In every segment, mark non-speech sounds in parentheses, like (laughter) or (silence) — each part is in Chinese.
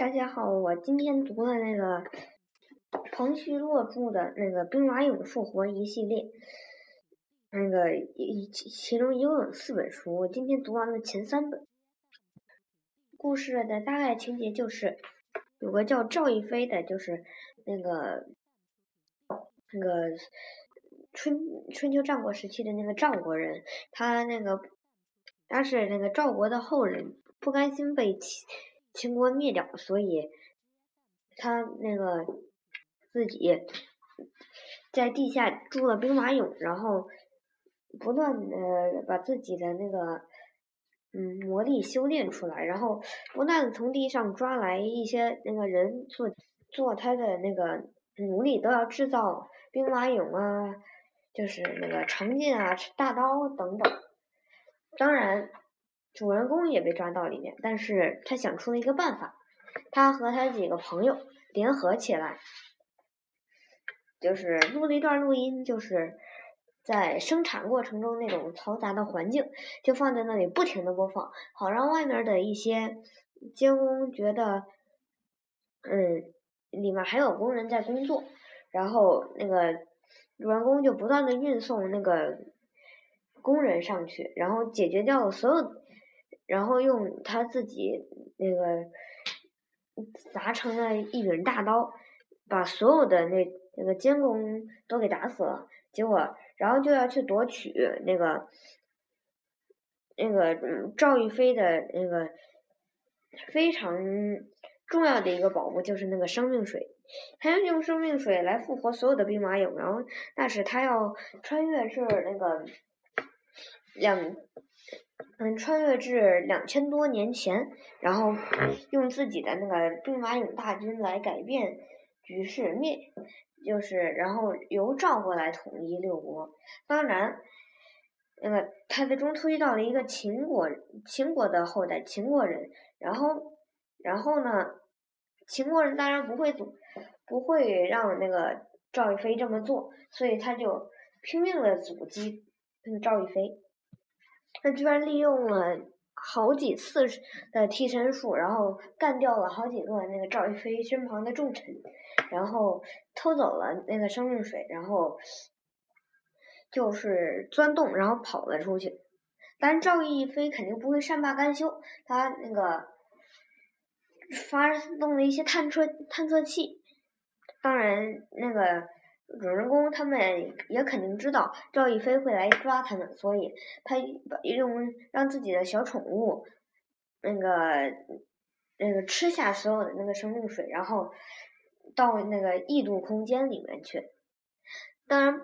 大家好，我今天读了那个彭旭洛著的那个《兵马俑复活》一系列，那个一其中一共有四本书，我今天读完了前三本。故事的大概情节就是，有个叫赵一飞的，就是那个那个春春秋战国时期的那个赵国人，他那个他是那个赵国的后人，不甘心被秦。秦国灭掉，所以他那个自己在地下筑了兵马俑，然后不断的把自己的那个嗯魔力修炼出来，然后不断的从地上抓来一些那个人做做他的那个奴隶，都要制造兵马俑啊，就是那个长剑啊、大刀等等，当然。主人公也被抓到里面，但是他想出了一个办法，他和他几个朋友联合起来，就是录了一段录音，就是在生产过程中那种嘈杂的环境，就放在那里不停的播放，好让外面的一些监工觉得，嗯，里面还有工人在工作，然后那个主人公就不断的运送那个工人上去，然后解决掉了所有。然后用他自己那个砸成了一柄大刀，把所有的那那个监工都给打死了。结果，然后就要去夺取那个那个赵玉飞的那个非常重要的一个宝物，就是那个生命水。他要用生命水来复活所有的兵马俑，然后但是他要穿越是那个两。嗯，穿越至两千多年前，然后用自己的那个兵马俑大军来改变局势，灭就是，然后由赵国来统一六国。当然，那个他在中途遇到了一个秦国，秦国的后代秦国人，然后，然后呢，秦国人当然不会阻，不会让那个赵一飞这么做，所以他就拼命的阻击那个赵一飞。他居然利用了好几次的替身术，然后干掉了好几个那个赵一飞身旁的重臣，然后偷走了那个生命水，然后就是钻洞，然后跑了出去。但赵一飞肯定不会善罢甘休，他那个发动了一些探测探测器，当然那个。主人公他们也肯定知道赵一飞会来抓他们，所以他用让自己的小宠物那个那个吃下所有的那个生命水，然后到那个异度空间里面去。当然，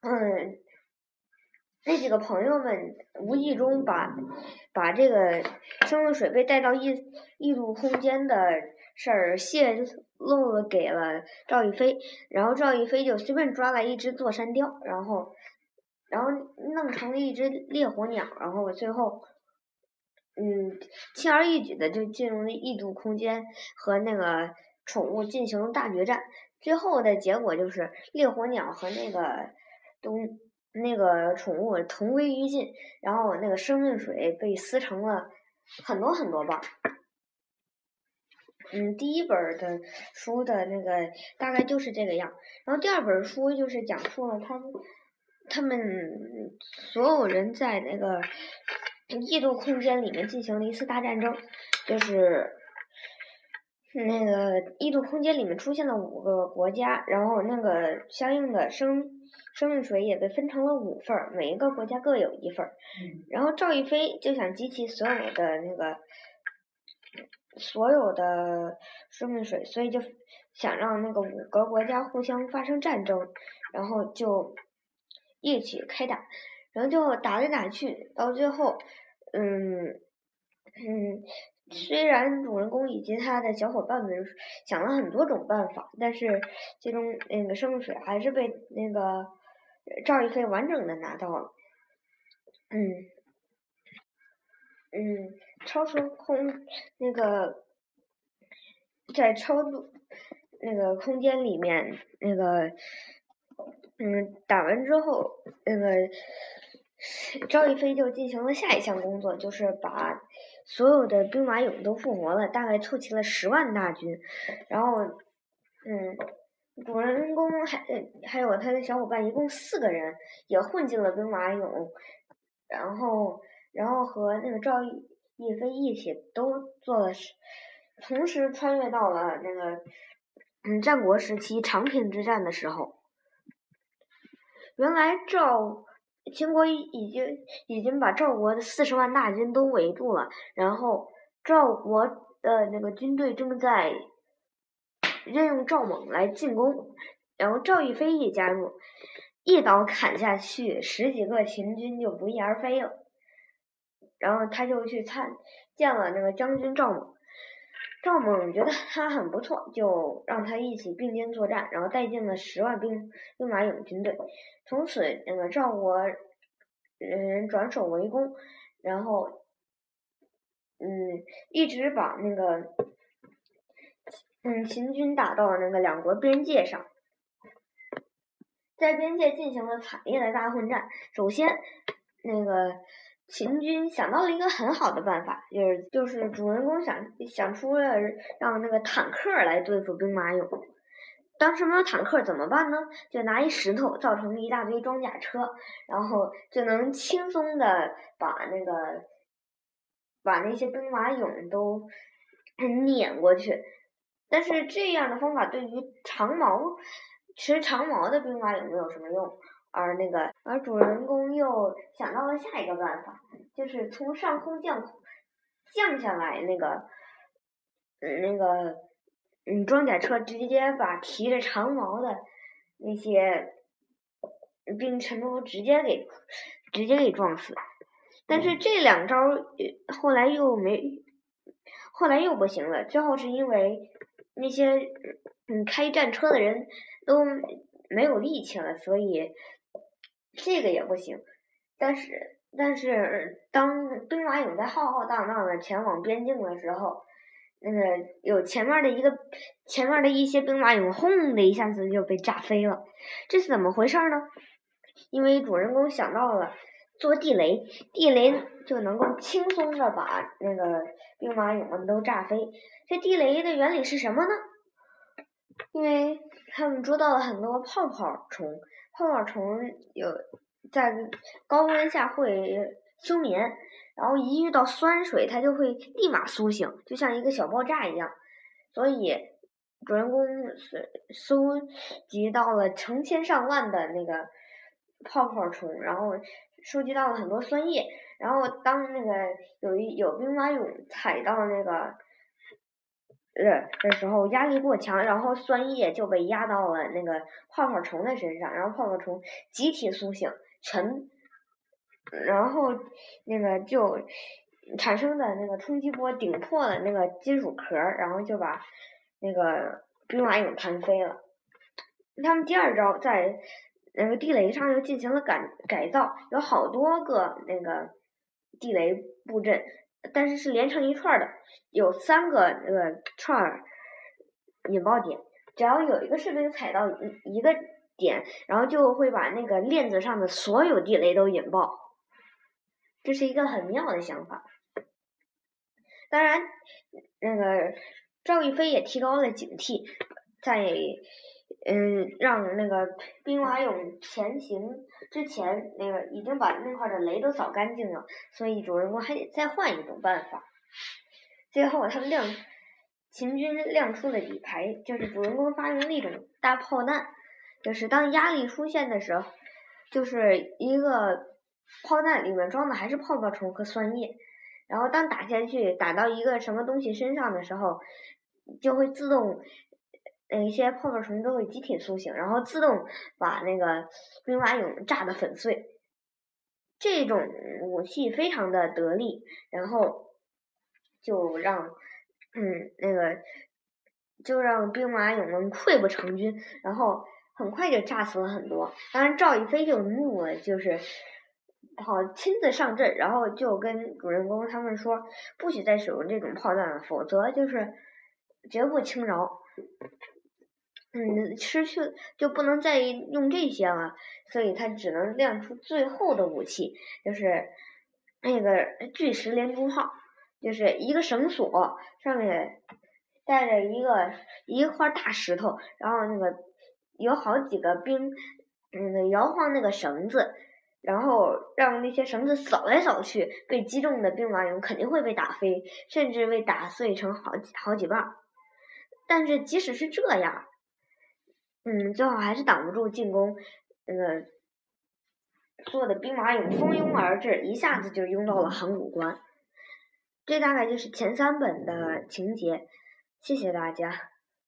嗯，那几个朋友们无意中把把这个生命水被带到异异度空间的。事儿泄露了给了赵一飞，然后赵一飞就随便抓来一只座山雕，然后，然后弄成了一只烈火鸟，然后最后，嗯，轻而易举的就进入了异度空间，和那个宠物进行了大决战。最后的结果就是烈火鸟和那个东那个宠物同归于尽，然后那个生命水被撕成了很多很多瓣。嗯，第一本的书的那个大概就是这个样，然后第二本书就是讲述了他们他们所有人在那个异度空间里面进行了一次大战争，就是那个异度空间里面出现了五个国家，然后那个相应的生生命水也被分成了五份儿，每一个国家各有一份儿，然后赵一飞就想集齐所有的那个。所有的生命水，所以就想让那个五个国家互相发生战争，然后就一起开打，然后就打来打去，到最后，嗯嗯，虽然主人公以及他的小伙伴们想了很多种办法，但是最终那个生命水还是被那个赵一飞完整的拿到了，嗯。嗯，超时空那个在超度那个空间里面，那个嗯打完之后，那个赵一飞就进行了下一项工作，就是把所有的兵马俑都复活了，大概凑齐了十万大军。然后，嗯，主人公还还有他的小伙伴，一共四个人也混进了兵马俑，然后，然后和那个赵翼飞一起都做了，同时穿越到了那个嗯战国时期长平之战的时候。原来赵。秦国已经已经把赵国的四十万大军都围住了，然后赵国的那个军队正在任用赵猛来进攻，然后赵一飞一加入，一刀砍下去，十几个秦军就不翼而飞了。然后他就去参见了那个将军赵猛，赵猛觉得他很不错，就让他一起并肩作战，然后带进了十万兵兵马俑军队。从此，那个赵国人转守为攻，然后，嗯，一直把那个，嗯，秦军打到了那个两国边界上，在边界进行了惨烈的大混战。首先，那个秦军想到了一个很好的办法，就是就是主人公想想出了让那个坦克来对付兵马俑。当时没有坦克怎么办呢？就拿一石头造成一大堆装甲车，然后就能轻松的把那个把那些兵马俑都 (silence) 碾过去。但是这样的方法对于长矛持长矛的兵马俑没有什么用，而那个而主人公又想到了下一个办法，就是从上空降降下来那个嗯那个。嗯，装甲车直接把提着长矛的那些兵全都直接给直接给撞死，但是这两招后来又没，后来又不行了。最后是因为那些嗯开战车的人都没有力气了，所以这个也不行。但是但是当兵马俑在浩浩荡荡的前往边境的时候。那个有前面的一个，前面的一些兵马俑，轰的一下子就被炸飞了，这是怎么回事呢？因为主人公想到了做地雷，地雷就能够轻松的把那个兵马俑们都炸飞。这地雷的原理是什么呢？因为他们捉到了很多泡泡虫，泡泡虫有在高温下会休眠。然后一遇到酸水，它就会立马苏醒，就像一个小爆炸一样。所以主人公搜集到了成千上万的那个泡泡虫，然后收集到了很多酸液。然后当那个有一有兵马俑踩到那个呃的时候，压力过强，然后酸液就被压到了那个泡泡虫的身上，然后泡泡虫集体苏醒，全。然后，那个就产生的那个冲击波顶破了那个金属壳，然后就把那个兵马俑弹飞了。他们第二招在那个地雷上又进行了改改造，有好多个那个地雷布阵，但是是连成一串的，有三个那个串引爆点，只要有一个士兵踩到一个点，然后就会把那个链子上的所有地雷都引爆。这是一个很妙的想法。当然，那个赵一飞也提高了警惕，在嗯让那个兵马俑前行之前，那个已经把那块的雷都扫干净了，所以主人公还得再换一种办法。最后，他们亮秦军亮出了底牌，就是主人公发明了一种大炮弹，就是当压力出现的时候，就是一个。炮弹里面装的还是泡泡虫和酸液，然后当打下去打到一个什么东西身上的时候，就会自动，那些泡泡虫都会集体苏醒，然后自动把那个兵马俑炸得粉碎。这种武器非常的得力，然后就让，嗯，那个就让兵马俑们溃不成军，然后很快就炸死了很多。当然赵一飞就怒了，就是。好，亲自上阵，然后就跟主人公他们说，不许再使用这种炮弹了，否则就是绝不轻饶。嗯，失去就不能再用这些了，所以他只能亮出最后的武器，就是那个巨石连珠炮。就是一个绳索上面带着一个一块大石头，然后那个有好几个兵，嗯，摇晃那个绳子，然后让那些绳子扫来扫去，被击中的兵马俑肯定会被打飞，甚至被打碎成好几好几瓣。但是即使是这样，嗯，最后还是挡不住进攻，那个做的兵马俑蜂拥而至，一下子就拥到了函谷关。这大概就是前三本的情节，谢谢大家。